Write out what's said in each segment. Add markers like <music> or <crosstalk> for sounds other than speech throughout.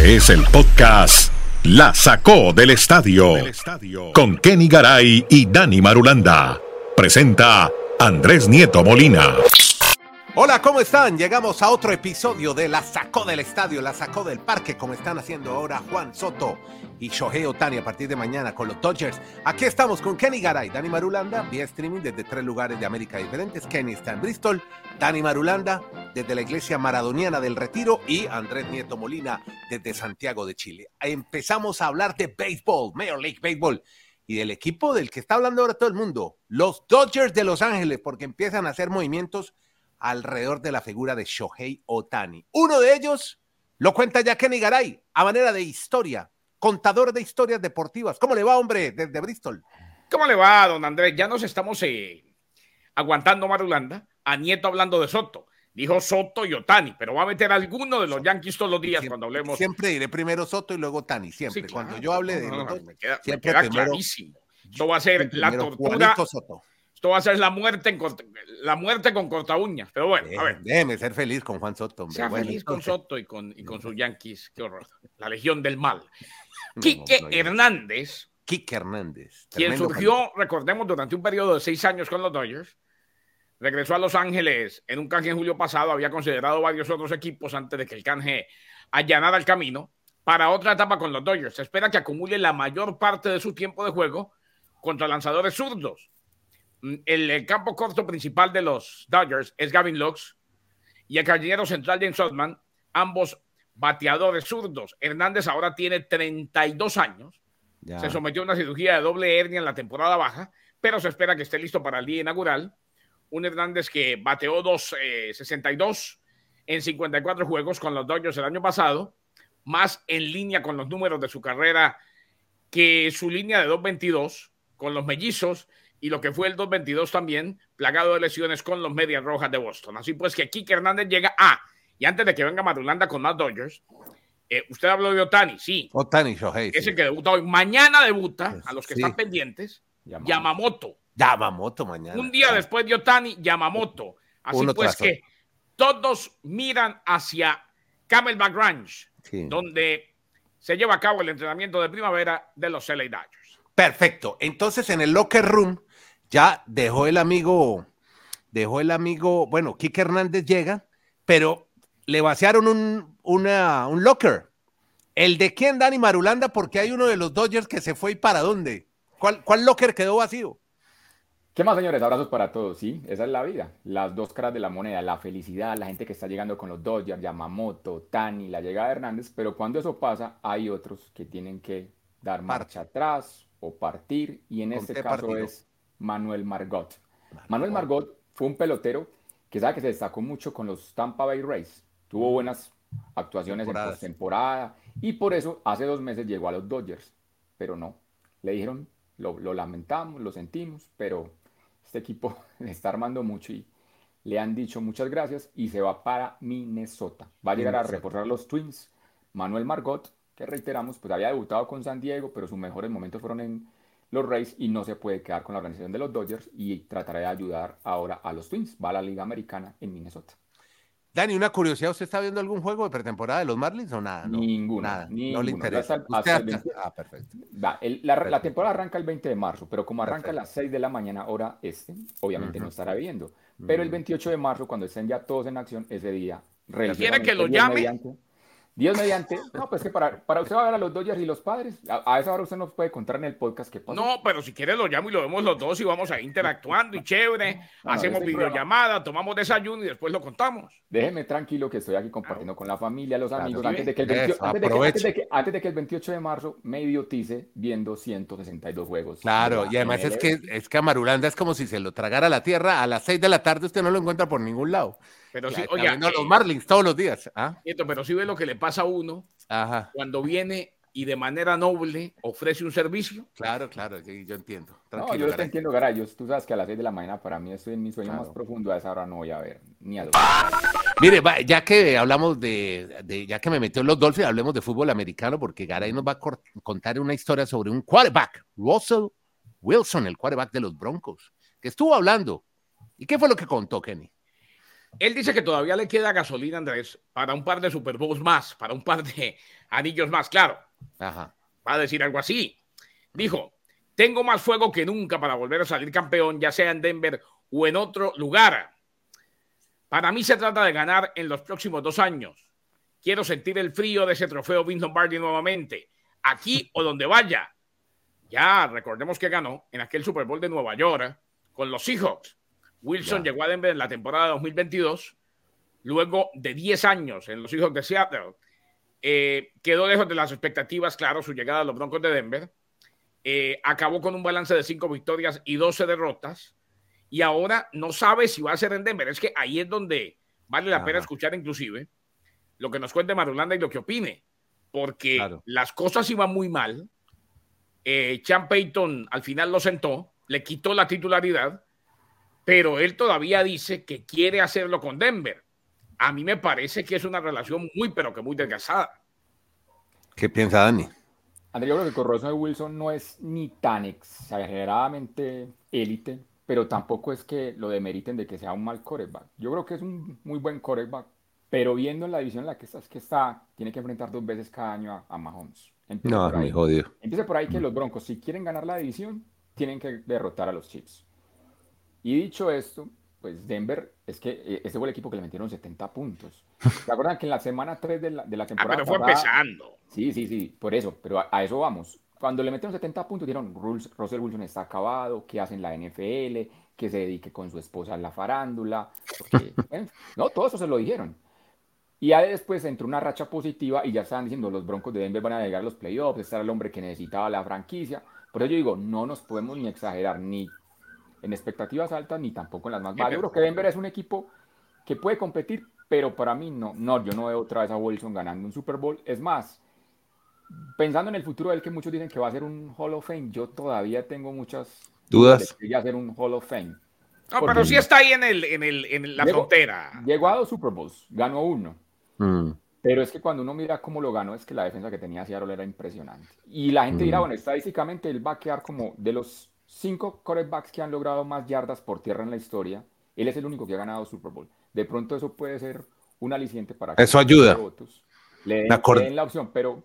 Este es el podcast La Sacó del Estadio con Kenny Garay y Dani Marulanda. Presenta Andrés Nieto Molina. Hola, ¿cómo están? Llegamos a otro episodio de La Sacó del Estadio, La Sacó del Parque, como están haciendo ahora Juan Soto y Shohei Otani a partir de mañana con los Dodgers. Aquí estamos con Kenny Garay, Dani Marulanda, vía streaming desde tres lugares de América diferentes. Kenny está en Bristol, Dani Marulanda desde la Iglesia Maradoniana del Retiro y Andrés Nieto Molina desde Santiago de Chile. Empezamos a hablar de béisbol, Major League Baseball y del equipo del que está hablando ahora todo el mundo, los Dodgers de Los Ángeles, porque empiezan a hacer movimientos alrededor de la figura de Shohei Otani. Uno de ellos lo cuenta ya Kenny Garay a manera de historia, contador de historias deportivas. ¿Cómo le va, hombre, desde Bristol? ¿Cómo le va, don Andrés? Ya nos estamos eh, aguantando Marulanda, a Nieto hablando de Soto. Dijo Soto y Otani, pero va a meter alguno de los Yankees todos los días cuando hablemos. Siempre diré primero Soto y luego Otani, siempre. cuando yo hable de no, me queda, siempre me queda primero, clarísimo. Esto va a ser la tortura. Soto. Esto va a ser la muerte, en corta- la muerte con corta uñas. Pero bueno, a ver. Déjeme ser feliz con Juan Soto, hombre. Sea Bueno, feliz con Soto y con, y con sus Yankees. Qué horror. La legión del mal. <laughs> no, Quique no, no, Hernández, Quique Hernández. quien surgió, recordemos, durante un periodo de seis años con los Dodgers, regresó a Los Ángeles en un canje en julio pasado, había considerado varios otros equipos antes de que el canje allanara el camino para otra etapa con los Dodgers. Se espera que acumule la mayor parte de su tiempo de juego contra lanzadores zurdos. Mm, El, el campo corto principal de los Dodgers es Gavin Lux y el carrilero central James Otman, ambos bateadores zurdos. Hernández ahora tiene 32 años Ya. se sometió a una cirugía de doble hernia en la temporada baja, pero se espera que esté listo para el día inaugural. Un Hernández que bateó 2.62 en 54 juegos con los Dodgers el año pasado, más en línea con los números de su carrera que su línea de 2.22 con los mellizos y lo que fue el 2.22 también, plagado de lesiones con los Medias Rojas de Boston. Así pues que Kike Hernández llega a, y antes de que venga Marulanda con más Dodgers, eh, usted habló de Otani, sí, Otani Shohei. ese sí. que debuta hoy. Mañana debuta, Pues, a los que sí. están pendientes, Yamamoto. Yamamoto. Yamamoto mañana. Un día después de Otani, Yamamoto. Así Uno pues que todos miran hacia Camelback Ranch, Sí. donde se lleva a cabo el entrenamiento de primavera de los LA Dodgers. Perfecto. Entonces en el locker room ya dejó el amigo, dejó el amigo, bueno, Kike Hernández llega, pero le vaciaron un, una- un locker. ¿El de quién, Dani Marulanda? Porque hay uno de los Dodgers que se fue y para dónde. ¿Cuál, cuál locker quedó vacío? ¿Qué más, señores? Abrazos para todos, ¿sí? Esa es la vida. Las dos caras de la moneda, la felicidad, la gente que está llegando con los Dodgers, Yamamoto, Tani, la llegada de Hernández, pero cuando eso pasa, hay otros que tienen que dar marcha atrás o partir, y en este caso partido. es Manuel Margot. Manuel Margot fue un pelotero que sabe que se destacó mucho con los Tampa Bay Rays. Tuvo buenas actuaciones en Temporadas. postemporada y por eso hace dos meses llegó a los Dodgers, pero no. Le dijeron, lo, lo lamentamos, lo sentimos, pero este equipo <laughs> le está armando mucho y le han dicho muchas gracias y se va para Minnesota. Va a llegar a reforzar los Twins. Manuel Margot, que reiteramos, pues había debutado con San Diego, pero sus mejores momentos fueron en los Rays y no se puede quedar con la organización de los Dodgers y tratará de ayudar ahora a los Twins. Va a la Liga Americana en Minnesota. Dani, una curiosidad, ¿usted está viendo algún juego de pretemporada de los Marlins o nada? No, Ninguno, Nada, no le interesa. Hasta- Usted hasta el hasta- 20 Ah, perfecto. Va, el- la, la temporada arranca el 20 de marzo, pero como arranca a Perfecto. las 6 de la mañana hora este, obviamente no estará viendo. Pero el Mm. 28 de marzo, cuando estén ya todos en acción, ese día, ¿Quiere que lo llame? mediante- Dios mediante, no, pues que para, para usted va a ver a los Dodgers y los padres, a, a esa hora usted nos puede contar en el podcast qué pasa. No, pero si quiere lo llamo y lo vemos los dos y vamos ahí interactuando y chévere. No, no, hacemos videollamada, tomamos desayuno y después lo contamos. Déjeme tranquilo que estoy aquí compartiendo con la familia, los Claro, amigos, sí, antes de, que el eso, 28 antes, de que, antes, de que, antes de que el 28 de marzo me idiotice viendo 162 juegos. Claro, y además es que, es que a Marulanda es como si se lo tragara a la tierra. A las 6 de la tarde usted no lo encuentra por ningún lado. Pero sí, oiga, viendo a los eh, Marlins todos los días. ¿ah? Pero sí ve lo que le pasa a uno Ajá. cuando viene y de manera noble ofrece un servicio. Claro, claro, sí, yo entiendo. No, Tranquilo, yo te entiendo, Garay. Yo- Tú sabes que a las 6 de la mañana para mí estoy en mi sueño Claro. más profundo. A esa hora no voy a ver ni a dos. Mire, va, ya que hablamos de, de- ya que me metió en los Dolphins, hablemos de fútbol americano, porque Garay nos va a contar una historia sobre un quarterback, Russell Wilson, el quarterback de los Broncos, que estuvo hablando. ¿Y qué fue lo que contó, Kenny? Él dice que todavía le queda gasolina, Andrés, para un par de Super Bowls más, para un par de <laughs> anillos más, claro. Ajá. Va a decir algo así. Dijo, tengo más fuego que nunca para volver a salir campeón, ya sea en Denver o en otro lugar. Para mí se trata de ganar en los próximos dos años. Quiero sentir el frío de ese trofeo Vince Lombardi nuevamente, aquí <laughs> o donde vaya. Ya recordemos que ganó en aquel Super Bowl de Nueva York con los Seahawks. Wilson llegó a Denver en la temporada 2022, luego de 10 años en los Seahawks de Seattle. Eh, quedó lejos de las expectativas, claro, su llegada a los Broncos de Denver. Eh, acabó con un balance de 5 victorias y 12 derrotas. Y ahora no sabe si va a ser en Denver. Es que ahí es donde vale la pena escuchar inclusive lo que nos cuente Marulanda y lo que opine. Porque las cosas iban muy mal. Eh, Chan Payton al final lo sentó, le quitó la titularidad, pero él todavía dice que quiere hacerlo con Denver. A mí me parece que es una relación muy, pero que muy desgastada. ¿Qué piensa Dani? André, yo creo que con Russell Wilson no es ni tan exageradamente élite, pero tampoco es que lo demeriten de que sea un mal coreback. Yo creo que es un muy buen coreback, pero viendo en la división en la que está, es que está, tiene que enfrentar dos veces cada año a, Mahomes. no, muy jodido. Empieza por ahí que los Broncos, si quieren ganar la división, tienen que derrotar a los Chiefs. Y dicho esto, pues Denver, es que eh, ese fue el equipo que le metieron 70 puntos. <laughs> ¿Se acuerdan que en la semana 3 de la, de la temporada? Ah, pero fue empezando. Sí, sí, sí, por eso, pero a, eso vamos. Cuando le metieron 70 puntos, dijeron, Russell Wilson está acabado, ¿qué hace en la NFL? Que se dedique con su esposa a la farándula. <laughs> no, todo eso se lo dijeron. Y ya después entró una racha positiva y ya estaban diciendo los Broncos de Denver van a llegar a los playoffs, este era el hombre que necesitaba la franquicia. Por eso yo digo, no nos podemos ni exagerar ni en expectativas altas ni tampoco en las más bajas. Yo creo que Denver es un equipo que puede competir, pero para mí no, no, yo no veo otra vez a Wilson ganando un Super Bowl. Es más, pensando en el futuro de él, que muchos dicen que va a ser un Hall of Fame, yo todavía tengo muchas dudas de que va a ser un Hall of Fame. No, pero sí está ahí en, el, en, el, en la frontera. Llegó a dos Super Bowls, ganó uno. Mm. Pero es que cuando uno mira cómo lo ganó, es que la defensa que tenía Seattle era impresionante. Y la gente dirá, mm. bueno, estadísticamente él va a quedar como de los cinco quarterbacks que han logrado más yardas por tierra en la historia, él es el único que ha ganado Super Bowl. De pronto eso puede ser un aliciente para que eso ayuda. le, den, la opción, pero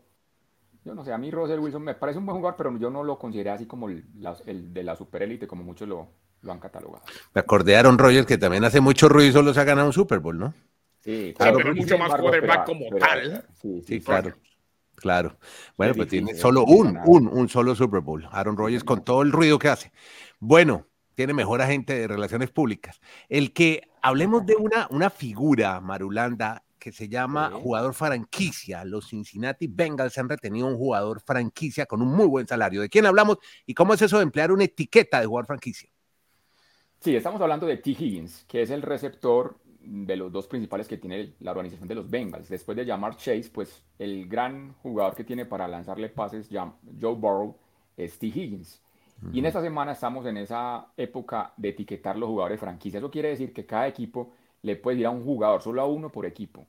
yo no sé, a mí Russell Wilson me parece un buen jugador, pero yo no lo consideré así como el, de la superélite, como muchos lo, lo, han catalogado. Me acordé de Aaron Rodgers, que también hace mucho ruido y solo se ha ganado un Super Bowl, ¿no? Sí, claro. pero mucho más quarterback como tal. Sí, claro. Claro. Bueno, pues tiene solo un, un, un solo Super Bowl. Aaron Rodgers con todo el ruido que hace. Bueno, tiene mejor agente de relaciones públicas. El que hablemos de una, una figura, Marulanda, que se llama jugador franquicia. Los Cincinnati Bengals han retenido un jugador franquicia con un muy buen salario. ¿De quién hablamos y cómo es eso de emplear una etiqueta de jugador franquicia? Sí, estamos hablando de T. Higgins, que es el receptor de los dos principales que tiene la organización de los Bengals. Después de llamar Chase, pues el gran jugador que tiene para lanzarle pases, Joe Burrow, es T. Higgins. Y en esta semana estamos en esa época de etiquetar los jugadores franquicia. Eso quiere decir que cada equipo le puede ir a un jugador, solo a uno por equipo.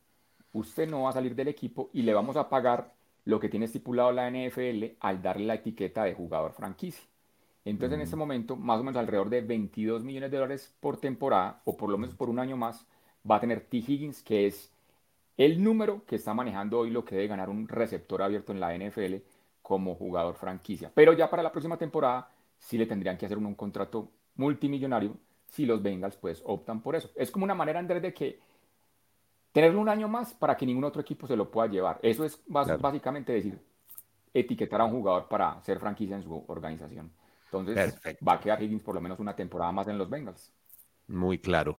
Usted no va a salir del equipo y le vamos a pagar lo que tiene estipulado la NFL al darle la etiqueta de jugador franquicia. Entonces, en este momento, más o menos alrededor de 22 millones de dólares por temporada, o por lo menos por un año más, va a tener T. Higgins, que es el número que está manejando hoy lo que debe ganar un receptor abierto en la NFL como jugador franquicia. Pero ya para la próxima temporada sí le tendrían que hacer un, contrato multimillonario si los Bengals pues optan por eso. Es como una manera, Andrés, de que tenerlo un año más para que ningún otro equipo se lo pueda llevar. Eso es básicamente decir, etiquetar a un jugador para ser franquicia en su organización. Entonces va a quedar Higgins por lo menos una temporada más en los Bengals. Muy claro.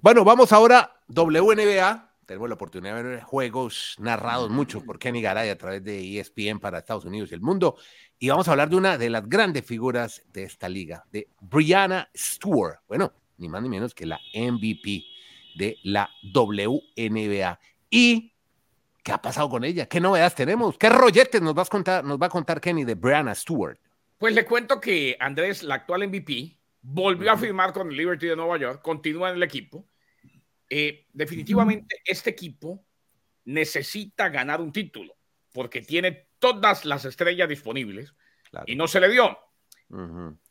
Bueno, vamos ahora WNBA. Tenemos la oportunidad de ver juegos narrados mucho por Kenny Garay a través de ESPN para Estados Unidos y el mundo. Y vamos a hablar de una de las grandes figuras de esta liga, de Brianna Stewart. Bueno, ni más ni menos que la MVP de la WNBA. ¿Y qué ha pasado con ella? ¿Qué novedades tenemos? ¿Qué rolletes nos, nos va a contar Kenny de Brianna Stewart? Pues le cuento que Andrés, la actual MVP, volvió a firmar con el Liberty de Nueva York, continúa en el equipo. Eh, definitivamente este equipo necesita ganar un título porque tiene todas las estrellas disponibles y no se le dio.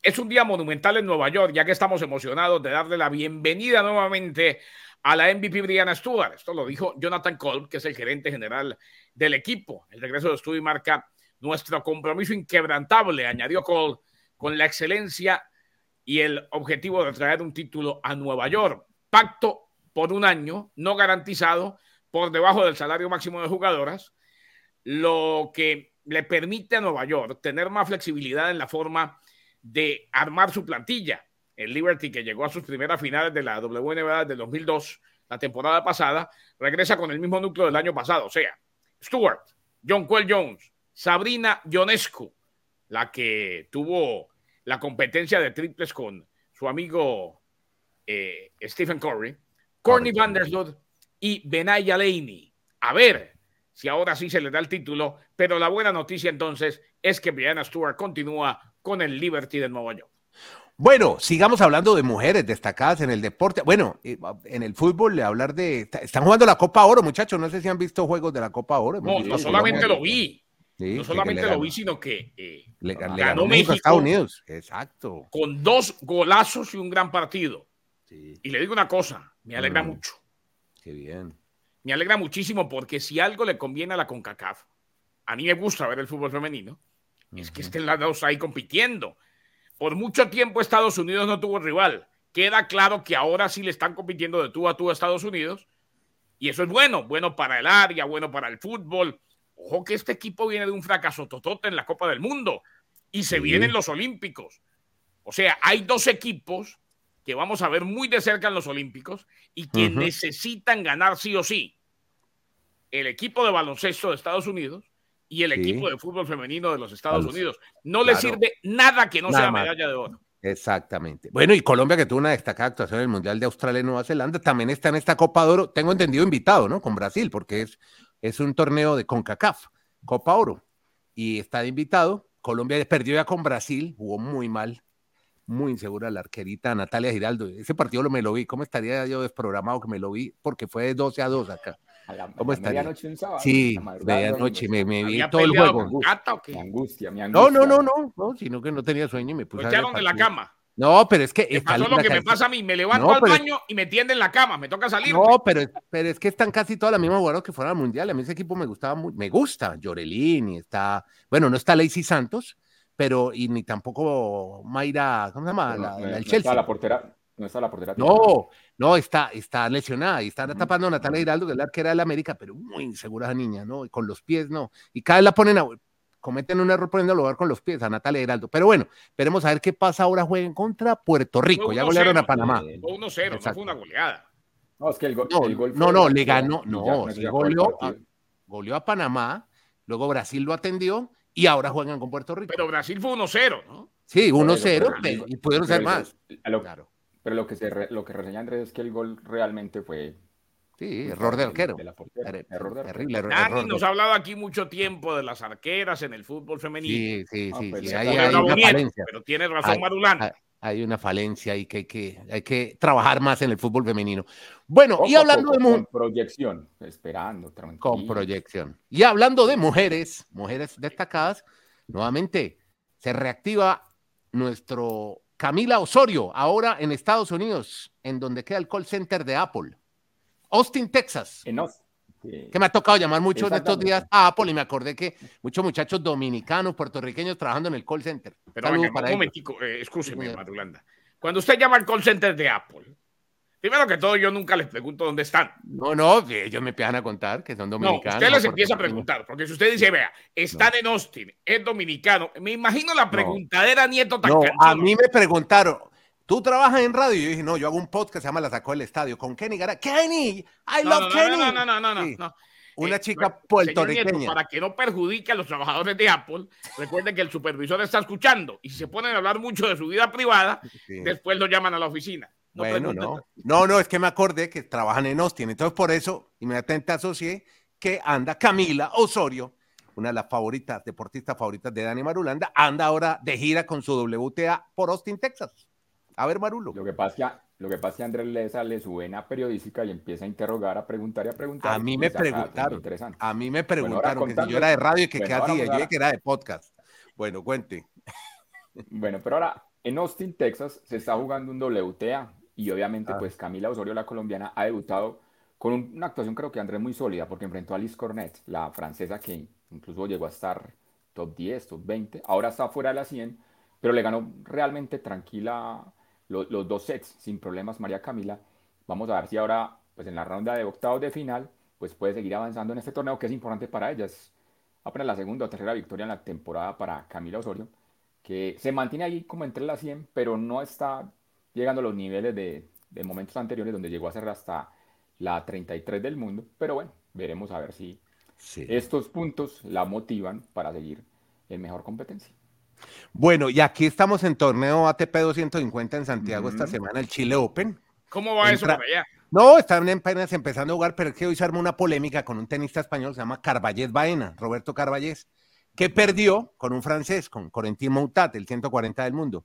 Es un día monumental en Nueva York, ya que estamos emocionados de darle la bienvenida nuevamente a la MVP Brianna Stewart. Esto lo dijo Jonathan Kolb, que es el gerente general del equipo. El regreso de Stewart marca nuestro compromiso inquebrantable, añadió Kolb, con la excelencia y el objetivo de traer un título a Nueva York. Pacto por un año, no garantizado, por debajo del salario máximo de jugadoras, lo que le permite a Nueva York tener más flexibilidad en la forma de armar su plantilla. El Liberty, que llegó a sus primeras finales de la WNBA del 2002, la temporada pasada, regresa con el mismo núcleo del año pasado. O sea, Stewart, John Quell Jones, Sabrina Ionescu, la que tuvo la competencia de triples con su amigo eh, Stephen Curry, Courtney Vandersloot y Benaya Laney. A ver si ahora sí se le da el título, pero la buena noticia entonces es que Brianna Stewart continúa con el Liberty de Nueva York. Bueno, sigamos hablando de mujeres destacadas en el deporte. Bueno, eh, en el fútbol, hablar de. Están jugando la Copa Oro, muchachos. No sé si han visto juegos de la Copa Oro. No, no solamente lo vi. No solamente lo vi, sino que eh, le, ganó, México, a Estados Unidos. Exacto. Con dos golazos y un gran partido. Y le digo una cosa, me alegra mm. mucho. Qué bien. Me alegra muchísimo porque si algo le conviene a la CONCACAF, a mí me gusta ver el fútbol femenino, es que estén las dos ahí compitiendo. Por mucho tiempo Estados Unidos no tuvo rival. Queda claro que ahora sí le están compitiendo de tú a tú a Estados Unidos. Y eso es bueno, bueno para el área, bueno para el fútbol. Ojo que este equipo viene de un fracaso totote en la Copa del Mundo y se vienen los Olímpicos. O sea, hay dos equipos que vamos a ver muy de cerca en los Olímpicos y que necesitan ganar sí o sí. El equipo de baloncesto de Estados Unidos y el equipo de fútbol femenino de los Estados Unidos. No le sirve nada que no sea medalla de oro. Exactamente. Bueno, y Colombia, que tuvo una destacada actuación en el Mundial de Australia y Nueva Zelanda, también está en esta Copa de Oro, tengo entendido, invitado, ¿no? Con Brasil, porque es, es un torneo de CONCACAF, Copa Oro. Y está de invitado. Colombia perdió ya con Brasil, jugó muy mal, muy insegura la arquerita Natalia Giraldo. Ese partido lo me lo vi. ¿Cómo estaría yo desprogramado que me lo vi? Porque fue de 12 a 2 acá. A la, ¿Cómo medianoche un sábado. Sí, medianoche, me, me vi todo el juego. Mi angustia, mi angustia, No, no, no, no, no, sino que no tenía sueño y me puse. Me echaron de la cama. No, pero es que. Me pasó lo que me pasa a mí, me levanto al baño y me tienden en la cama, me toca salir. No, pero, pero es que están casi todas las mismas jugadoras que fueron al mundial. A mí ese equipo me gustaba muy, me gusta. Llorelín y está, bueno, no está Lacey Santos, pero y ni tampoco Mayra, ¿cómo se llama? la, el Chelsea. Está la portera, no está la portera. No, no, está, está lesionada y está tapando a Natalia Hiraldo, que es la arquera de la América, pero muy insegura esa niña, ¿no? Y con los pies, no. Y cada vez la ponen a, cometen un error poniendo lugar con los pies a Natalia Hiraldo. Pero bueno, esperemos a ver qué pasa ahora. Jueguen contra Puerto Rico. Ya golearon a Panamá. 1-0, no fue una goleada. No, es que el, gol, no, el gol no, no, le ganó. No, goleó, a, goleó a Panamá. Luego Brasil lo atendió y ahora juegan con Puerto Rico. Pero Brasil fue 1-0, ¿no? Sí, 1-0 y pudieron ser más. claro. Pero lo que, se lo que reseña Andrés es que el gol realmente fue. Sí, error de arquero. error de Terrible error. Nadie nos ha hablado aquí mucho tiempo de las arqueras en el fútbol femenino. Sí, sí, sí. Pues sí. Hay, hay una falencia. Pero tiene razón Marulán. Hay, una falencia y que hay, que hay que trabajar más en el fútbol femenino. Bueno, y hablando de Con proyección, esperando, tranquilo. Con proyección. Y hablando de mujeres, mujeres destacadas, nuevamente se reactiva nuestro Camila Osorio, ahora en Estados Unidos, en donde queda el call center de Apple. Austin, Texas. En Que me ha tocado llamar muchos de estos días a Apple y me acordé que muchos muchachos dominicanos, puertorriqueños trabajando en el call center. Pero un momentico, eh, Madulanda. Cuando usted llama al call center de Apple, Primero que todo, yo nunca les pregunto dónde están. No, no, ellos me empiezan a contar que son dominicanos. No, usted les empieza a preguntar, porque si usted dice, vea, están en Austin, es dominicano, me imagino la preguntadera Nieto tan No, a mí me preguntaron, ¿tú trabajas en radio? Y yo dije, no, yo hago un podcast que se llama La Sacó del Estadio con Kenny Gara. ¡Kenny! ¡I love Kenny! No, no, no, no, no, no. Una eh, chica puertorriqueña. para que no perjudique a los trabajadores de Apple, recuerden que el supervisor está escuchando y si se ponen a hablar mucho de su vida privada, después lo llaman a la oficina. No bueno, no. No, no, es que me acordé que trabajan en Austin. Entonces, por eso inmediatamente asocié que anda Camila Osorio, una de las favoritas, deportistas favoritas de Dani Marulanda, anda ahora de gira con su WTA por Austin, Texas. A ver, Marulo. Lo que pasa, lo que pasa es que Andrés le sale su vena periodística y empieza a interrogar, a preguntar y a preguntar. A mí me preguntaron. A mí me preguntaron que si yo era de radio y que qué hacía. Yo que era de podcast. Bueno, cuente. Bueno, pero ahora en Austin, Texas, se está jugando un WTA y obviamente pues Camila Osorio, la colombiana, ha debutado con una actuación creo que Andrés muy sólida porque enfrentó a Liz Cornet, la francesa que incluso llegó a estar top 10, top 20, ahora está fuera de la 100, pero le ganó realmente tranquila los, dos sets sin problemas María Camila. Vamos a ver si ahora pues en la ronda de octavos de final pues puede seguir avanzando en este torneo que es importante para ellas. Apenas la segunda o tercera victoria en la temporada para Camila Osorio, que se mantiene ahí como entre las 100, pero no está llegando a los niveles de, de momentos anteriores donde llegó a ser hasta la 33 del mundo, pero bueno, veremos a ver si estos puntos la motivan para seguir en mejor competencia. Bueno, y aquí estamos en torneo ATP 250 en Santiago esta semana, el Chile Open. ¿Cómo va eso para allá? No, están apenas empezando a jugar, pero es que hoy se arma una polémica con un tenista español, se llama Carballés Baena, Roberto Carballés, que perdió con un francés, con Corentin Moutat, el 140 del mundo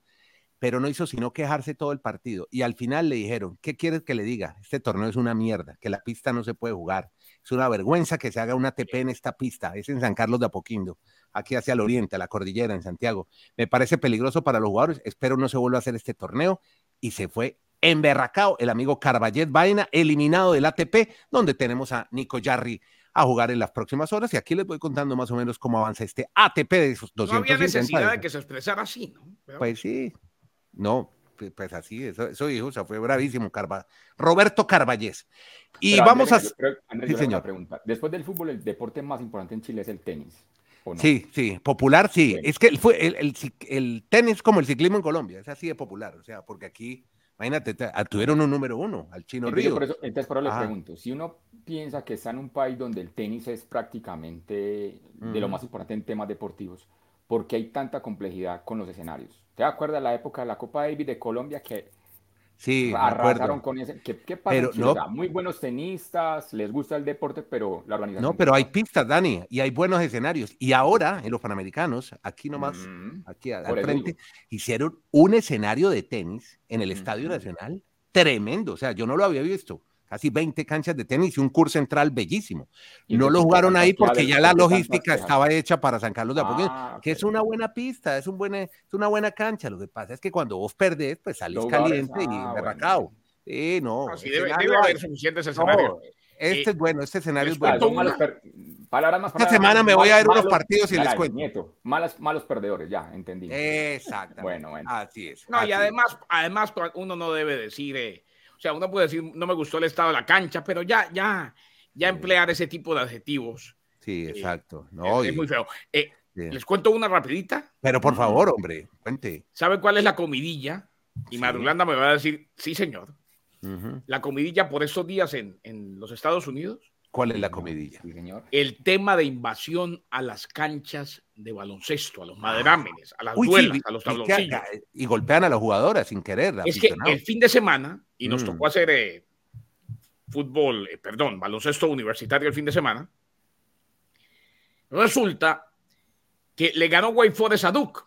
pero no hizo sino quejarse todo el partido. Y al final le dijeron, ¿qué quieres que le diga? Este torneo es una mierda, que la pista no se puede jugar. Es una vergüenza que se haga una ATP en esta pista. Es en San Carlos de Apoquindo, aquí hacia el oriente, a la cordillera, en Santiago. Me parece peligroso para los jugadores. Espero no se vuelva a hacer este torneo. Y se fue emberracado el amigo Carballet Vaina, eliminado del ATP, donde tenemos a Nico Jarry a jugar en las próximas horas. Y aquí les voy contando más o menos cómo avanza este ATP de esos 200. No había necesidad de que se expresara así, ¿no? Pues sí, no, pues así, eso, eso dijo, o sea, fue bravísimo, Carva. Roberto Carballés. Y vamos a. sí, señor. Pregunta. Después del fútbol, el deporte más importante en Chile es el tenis. Sí, sí, popular, sí. Es que fue el, el, el, tenis como el ciclismo en Colombia, es así de popular, o sea, porque aquí, imagínate, tuvieron un número uno al Chino entonces, Río. Por eso, entonces, por eso le pregunto, si uno piensa que está en un país donde el tenis es prácticamente de lo más importante en temas deportivos, ¿por qué hay tanta complejidad con los escenarios? ¿Te acuerdas la época de la Copa Davis de Colombia que sí, arrasaron con ese? ¿Qué, pasa? Pero, no, muy buenos tenistas, les gusta el deporte, pero la organización. No, pero hay pistas, Dani, y hay buenos escenarios. Y ahora, en los Panamericanos, aquí nomás, aquí al, frente, hicieron un escenario de tenis en el Estadio Nacional tremendo. O sea, yo no lo había visto casi 20 canchas de tenis y un curso central bellísimo. no lo jugaron ahí porque ya la logística estaba hecha para San Carlos de Apoquindo, ah, que es una buena pista, es, un buena, es una buena cancha. Lo que pasa es que cuando vos perdés, pues salís caliente y ah, berracao. Sí, no. debe, haber suficientes escenarios. este es bueno, este escenario es bueno. palabras más Esta semana me voy a ver unos partidos y les cuento. Nieto, malos, malos perdedores, ya, entendí. Exacto. bueno, bueno. Así es. No, y además, además uno no debe decir, eh, o sea, uno puede decir, no me gustó el estado de la cancha, pero ya, ya, ya emplear ese tipo de adjetivos. Sí, eh, exacto. No, es, muy feo. Eh, les cuento una rapidita. Pero por favor, hombre, cuente. ¿Sabe cuál es la comidilla? Y Madulanda me va a decir, sí, señor. La comidilla por estos días en, en los Estados Unidos ¿Cuál es la comidilla? El tema de invasión a las canchas de baloncesto, a los maderámenes, a las duelas, a los tabloncillos. Y, golpean a las jugadoras sin querer. Es que el fin de semana, y nos mm. tocó hacer eh, fútbol, eh, perdón, baloncesto universitario el fin de semana, resulta que le ganó Wake Forest a Duke.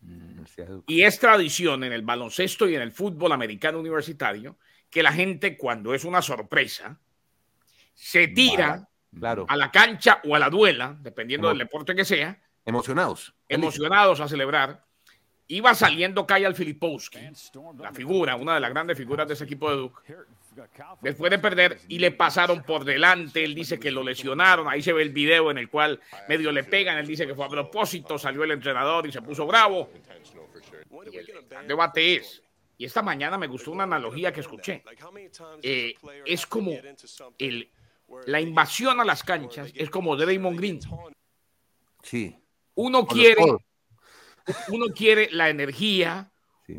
Mm, y es tradición en el baloncesto y en el fútbol americano universitario que la gente, cuando es una sorpresa, se tira a la cancha o a la duela, dependiendo del deporte que sea. Emocionados. Emocionados a celebrar. Iba saliendo Kyle Filipowski, la figura, una de las grandes figuras de ese equipo de Duke. Después de perder y le pasaron por delante, él dice que lo lesionaron. Ahí se ve el video en el cual medio le pegan. Él dice que fue a propósito, salió el entrenador y se puso bravo. el debate es, y esta mañana me gustó una analogía que escuché. Eh, es como el la invasión a las canchas es como de Damon Green. Sí. Uno quiere, uno quiere la energía,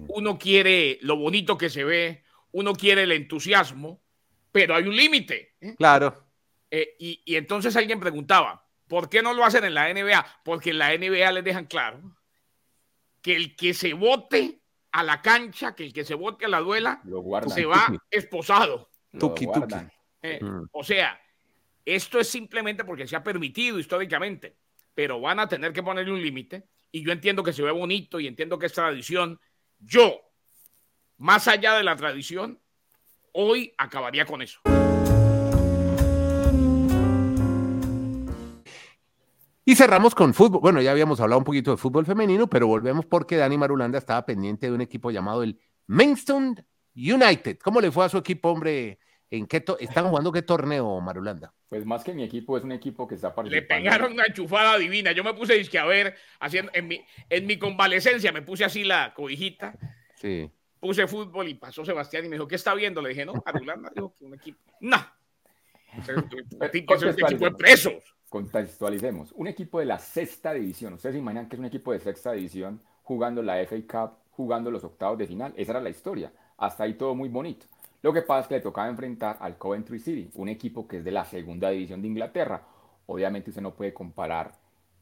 uno quiere lo bonito que se ve, uno quiere el entusiasmo, pero hay un límite. ¿eh? Claro. Eh, y, y, entonces alguien preguntaba, ¿por qué no lo hacen en la NBA? Porque en la NBA les dejan claro que el que se vote a la cancha, que el que se vote a la duela, se va <laughs> esposado. Tuki, tuki. Eh, mm. O sea, esto es simplemente porque se ha permitido históricamente, pero van a tener que ponerle un límite. Y yo entiendo que se ve bonito y entiendo que es tradición. Yo, más allá de la tradición, hoy acabaría con eso. Y cerramos con fútbol. Bueno, ya habíamos hablado un poquito de fútbol femenino, pero volvemos porque Dani Marulanda estaba pendiente de un equipo llamado el Mainstone United. ¿Cómo le fue a su equipo, hombre? ¿En qué están jugando qué torneo, Marulanda? Pues más que mi equipo, es un equipo que está participando. Le pegaron una enchufada divina. Yo me puse disque a ver, haciendo, en, mi, en mi convalecencia me puse así la cobijita. Sí. Puse fútbol y pasó Sebastián y me dijo, ¿qué está viendo? Le dije, no, Marulanda, dijo que un equipo. No. Es un <laughs> equipo de presos contextualicemos. Un equipo de la sexta división. Ustedes se imaginan que es un equipo de sexta división jugando la FA Cup, jugando los octavos de final. Esa era la historia. Hasta ahí todo muy bonito. Lo que pasa es que le tocaba enfrentar al Coventry City, un equipo que es de la segunda división de Inglaterra. Obviamente usted no puede comparar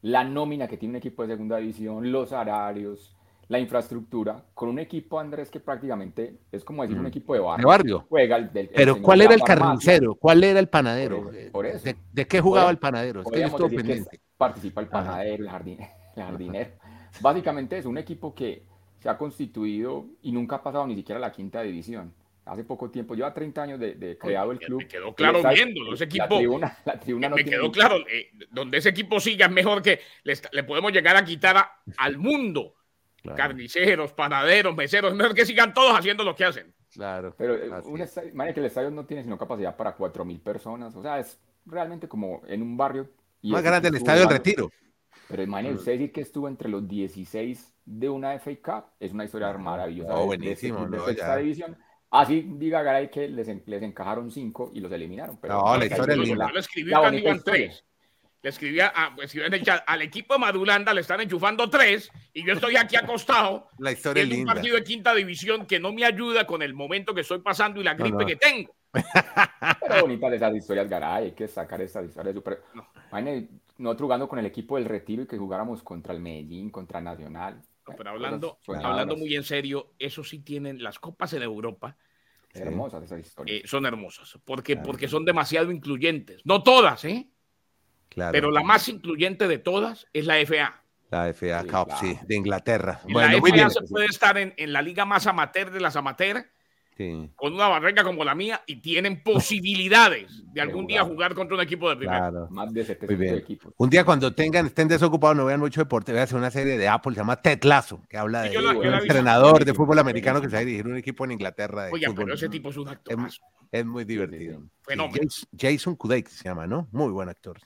la nómina que tiene un equipo de segunda división, los salarios, la infraestructura con un equipo, Andrés, que prácticamente es como decir un equipo de barrio. De barrio. Juega Pero ¿cuál era el carnicero? ¿Cuál era el panadero? ¿De, qué jugaba el panadero? Es que yo estuve pendiente. participa el panadero, el, <laughs> jardinero. Básicamente es un equipo que se ha constituido y nunca ha pasado ni siquiera a la quinta división. Hace poco tiempo, lleva 30 años de, creado el club. Me quedó claro viendo ese equipo. La tribuna, no me quedó claro, eh, donde ese equipo siga es mejor que le, podemos llegar a quitar al mundo Carniceros, panaderos, meseros, mejor que sigan todos haciendo lo que hacen. Claro. Pero eh, un estadio, que el estadio no tiene sino capacidad para 4.000 personas. O sea, es realmente como en un barrio. Más grande el estadio del retiro. Pero imagínate, usted decir que estuvo entre los 16 de una FA Cup es una historia maravillosa. Oh, buenísimo. De, esta división. Así diga Garay que les, les encajaron 5 y los eliminaron. Pero no, la historia es linda. La, le escribía, a, pues, al equipo de Madulanda le están enchufando tres y yo estoy aquí acostado <laughs> la historia en un partido de quinta división que no me ayuda con el momento que estoy pasando y la gripe que tengo. <laughs> Pero bonitas esas historias, Garay, hay que sacar esas historias super... No. nosotros jugando con el equipo del Retiro y que jugáramos contra el Medellín, contra Nacional. Pero hablando, hablando muy en serio, eso sí tienen las copas en Europa. Hermosas esas historias. Eh, son hermosas, porque, porque son demasiado incluyentes. No todas, ¿eh? Pero la más incluyente de todas es la FA. La FA Cup, sí, de Inglaterra. Bueno, la FA se puede estar en, la liga más amateur de las con una barrega como la mía, y tienen posibilidades <laughs> de algún día jugar contra un equipo de primera. Más de 700 equipos. Un día cuando tengan, estén desocupados, no vean mucho deporte, voy a hacer una serie de Apple, se llama Tetlazo, que habla de un entrenador de fútbol americano que se va a dirigir un equipo en Inglaterra. Oye, pero ese tipo es un actor. Es, muy divertido. Jason Kudake se llama, ¿no? Muy buen actor.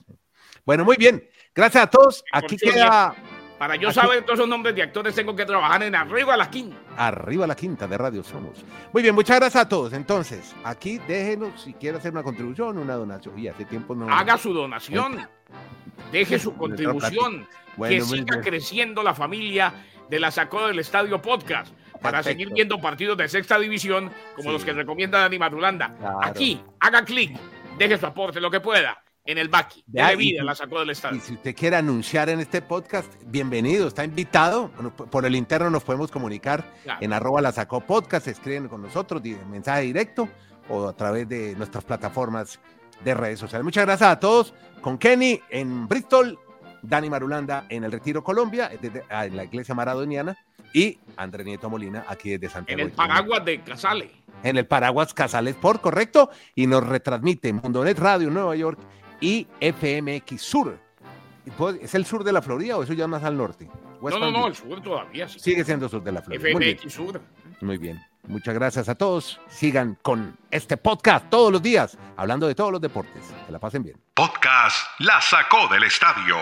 Bueno, muy bien. Gracias a todos. Aquí queda. Para yo saber todos esos nombres de actores, tengo que trabajar en Arriba a la Quinta. Arriba a la Quinta de Radio Somos. Muy bien, muchas gracias a todos. Entonces, aquí déjenos si quiere hacer una contribución, una donación. Y hace tiempo no. Haga su donación. Deje su <laughs> contribución. que siga creciendo la familia de la Sacó del Estadio Podcast para seguir viendo partidos de sexta división como los que recomienda Dani Madulanda. Aquí, haga clic, deje su aporte, lo que pueda en el Baki. De vida la sacó del estadio. Y si usted quiere anunciar en este podcast, bienvenido, está invitado. Por el interno nos podemos comunicar en arroba la sacó podcast, escriben con nosotros, mensaje directo o a través de nuestras plataformas de redes sociales. Muchas gracias a todos. Con Kenny en Bristol, Dani Marulanda en el Retiro Colombia, ah, en la iglesia maradoniana, y André Nieto Molina aquí desde Santiago. En el Paraguas de Casales. En el Paraguas Casales, por correcto, y nos retransmite Mundonet Radio Nueva York y FMX Sur. ¿Es el sur de la Florida o eso ya más al norte? no, no, no, el sur todavía. Sigue siendo sur de la Florida. FMX Sur. Muy bien. Muchas gracias a todos. Sigan con este podcast todos los días, hablando de todos los deportes. Que la pasen bien. Podcast La Sacó del Estadio